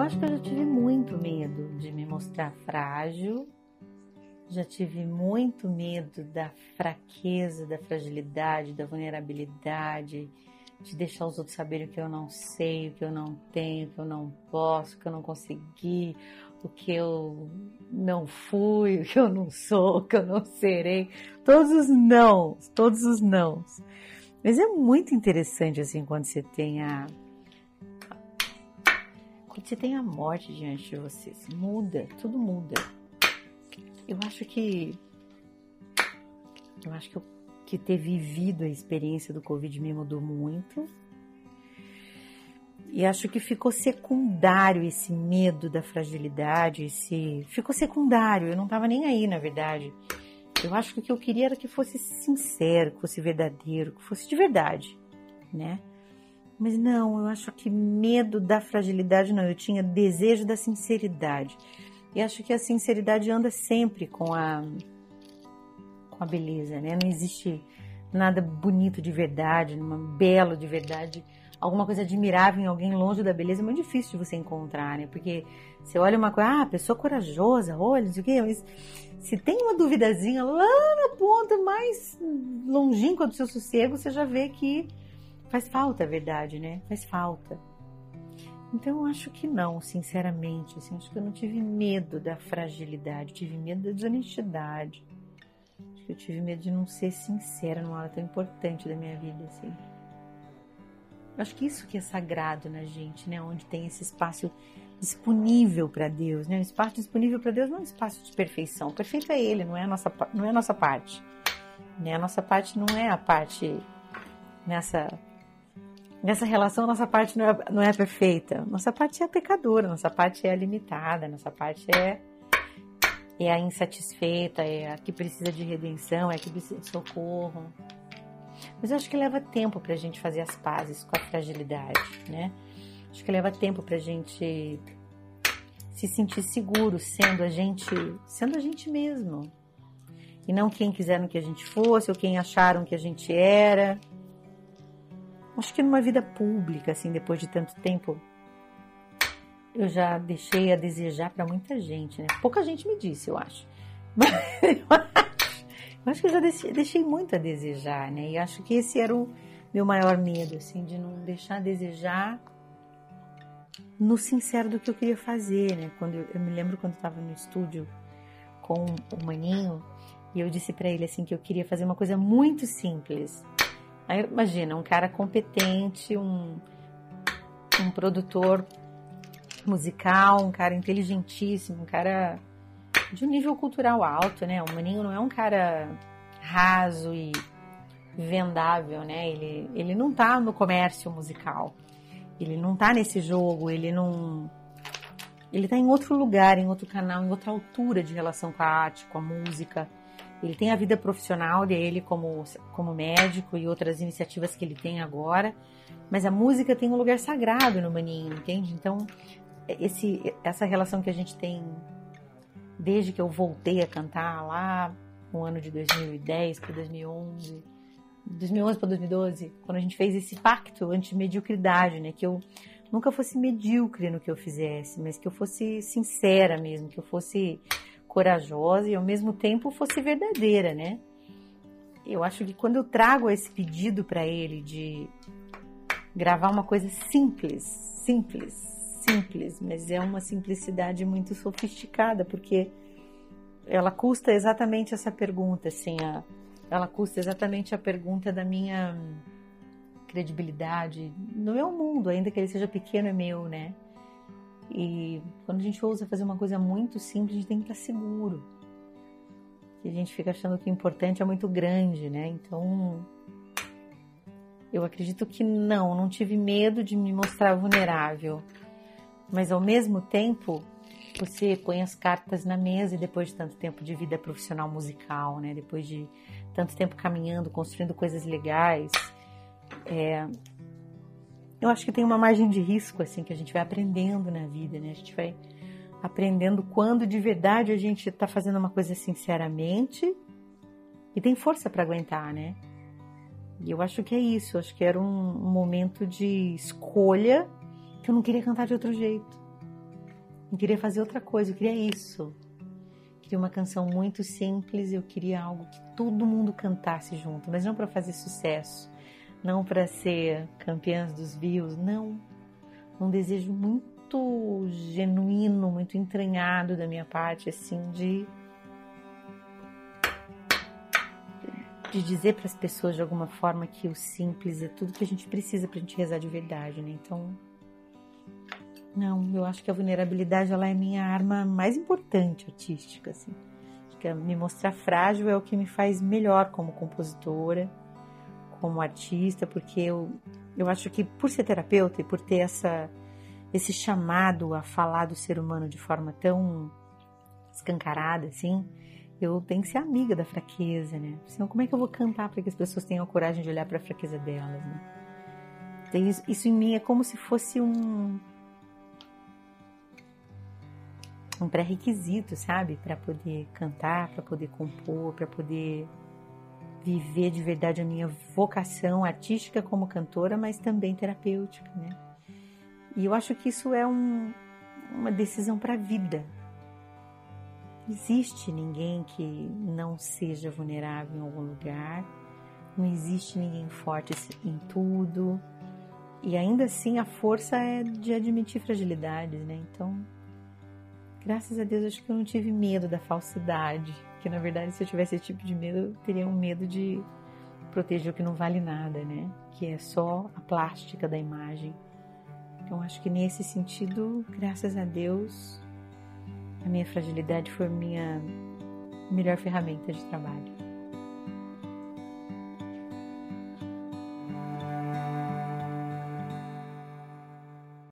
Eu acho que eu já tive muito medo de me mostrar frágil, já tive muito medo da fraqueza, da fragilidade, da vulnerabilidade, de deixar os outros saberem o que eu não sei, o que eu não tenho, o que eu não posso, o que eu não consegui, o que eu não fui, o que eu não sou, o que eu não serei. Todos os não, todos os não. Mas é muito interessante assim quando você tem a quando você tem a morte diante de você, muda, tudo muda. Eu acho que eu acho que, eu, que ter vivido a experiência do Covid me mudou muito. E acho que ficou secundário esse medo da fragilidade, esse ficou secundário, eu não estava nem aí, na verdade. Eu acho que o que eu queria era que fosse sincero, que fosse verdadeiro, que fosse de verdade, né? Mas não, eu acho que medo da fragilidade não, eu tinha desejo da sinceridade. E acho que a sinceridade anda sempre com a com a beleza, né? Não existe nada bonito de verdade, numa belo de verdade, alguma coisa admirável em alguém longe da beleza é muito difícil de você encontrar, né? Porque você olha uma coisa, ah, pessoa corajosa, olha, não sei o quê, mas se tem uma duvidazinha lá na ponta mais longínqua do seu sossego, você já vê que Faz falta a verdade, né? Faz falta. Então eu acho que não, sinceramente. Assim, acho que eu não tive medo da fragilidade, tive medo da desonestidade. Acho que eu tive medo de não ser sincera numa hora tão importante da minha vida, assim. Acho que isso que é sagrado na gente, né? Onde tem esse espaço disponível para Deus, né? Um espaço disponível para Deus não é um espaço de perfeição. Perfeito é Ele, não é a nossa, não é a nossa parte. Né? A nossa parte não é a parte nessa Nessa relação, nossa parte não é, não é perfeita. Nossa parte é pecadora, nossa parte é limitada, nossa parte é, é a insatisfeita, é a que precisa de redenção, é a que precisa de socorro. Mas eu acho que leva tempo para a gente fazer as pazes com a fragilidade, né? Acho que leva tempo para a gente se sentir seguro sendo a gente, sendo a gente mesmo. E não quem quiseram que a gente fosse ou quem acharam que a gente era acho que numa vida pública, assim, depois de tanto tempo, eu já deixei a desejar para muita gente, né? Pouca gente me disse, eu acho. Mas eu acho, que eu já deixei, deixei, muito a desejar, né? E acho que esse era o meu maior medo, assim, de não deixar a desejar no sincero do que eu queria fazer, né? Quando eu, eu me lembro quando estava no estúdio com o Maninho e eu disse para ele assim que eu queria fazer uma coisa muito simples Imagina, um cara competente, um, um produtor musical, um cara inteligentíssimo, um cara de um nível cultural alto, né? O Maninho não é um cara raso e vendável, né? Ele, ele não tá no comércio musical. Ele não tá nesse jogo, ele não. Ele tá em outro lugar, em outro canal, em outra altura de relação com a arte, com a música. Ele tem a vida profissional dele como, como médico e outras iniciativas que ele tem agora, mas a música tem um lugar sagrado no Maninho, entende? Então, esse, essa relação que a gente tem desde que eu voltei a cantar lá no ano de 2010 para 2011, 2011 para 2012, quando a gente fez esse pacto anti-mediocridade, né? Que eu nunca fosse medíocre no que eu fizesse, mas que eu fosse sincera mesmo, que eu fosse corajosa e ao mesmo tempo fosse verdadeira, né? Eu acho que quando eu trago esse pedido para ele de gravar uma coisa simples, simples, simples, mas é uma simplicidade muito sofisticada, porque ela custa exatamente essa pergunta, assim, a, ela custa exatamente a pergunta da minha credibilidade no meu mundo, ainda que ele seja pequeno é meu, né? E quando a gente ousa fazer uma coisa muito simples, a gente tem que estar seguro. E a gente fica achando que o importante é muito grande, né? Então, eu acredito que não, não tive medo de me mostrar vulnerável. Mas ao mesmo tempo, você põe as cartas na mesa e depois de tanto tempo de vida profissional musical, né? Depois de tanto tempo caminhando, construindo coisas legais, é, eu acho que tem uma margem de risco assim que a gente vai aprendendo na vida, né? A gente vai aprendendo quando de verdade a gente está fazendo uma coisa sinceramente e tem força para aguentar, né? E eu acho que é isso. Eu acho que era um, momento de escolha que eu não queria cantar de outro jeito. não queria fazer outra coisa, eu queria isso. Eu queria uma canção muito simples, eu queria algo que todo mundo cantasse junto, mas não para fazer sucesso, não para ser campeãs dos views, não. Um desejo muito genuíno, muito entranhado da minha parte, assim, de de dizer para as pessoas de alguma forma que o simples é tudo que a gente precisa para a gente rezar de verdade, né? Então, não, eu acho que a vulnerabilidade ela é minha arma mais importante artística, assim. Acho que me mostrar frágil é o que me faz melhor como compositora, como artista, porque eu, eu acho que por ser terapeuta e por ter essa esse chamado a falar do ser humano de forma tão escancarada, assim, eu tenho que ser amiga da fraqueza, né? Senão, como é que eu vou cantar para que as pessoas tenham a coragem de olhar para a fraqueza delas, né? Então, isso, isso em mim é como se fosse um um pré-requisito, sabe, para poder cantar, para poder compor, para poder viver de verdade a minha vocação artística como cantora, mas também terapêutica, né? E eu acho que isso é um, uma decisão para a vida, existe ninguém que não seja vulnerável em algum lugar, não existe ninguém forte em tudo. E ainda assim a força é de admitir fragilidades, né? Então, graças a Deus, acho que eu não tive medo da falsidade. Que na verdade, se eu tivesse esse tipo de medo, eu teria um medo de proteger o que não vale nada, né? Que é só a plástica da imagem. Então, acho que nesse sentido, graças a Deus, a minha fragilidade foi minha melhor ferramenta de trabalho.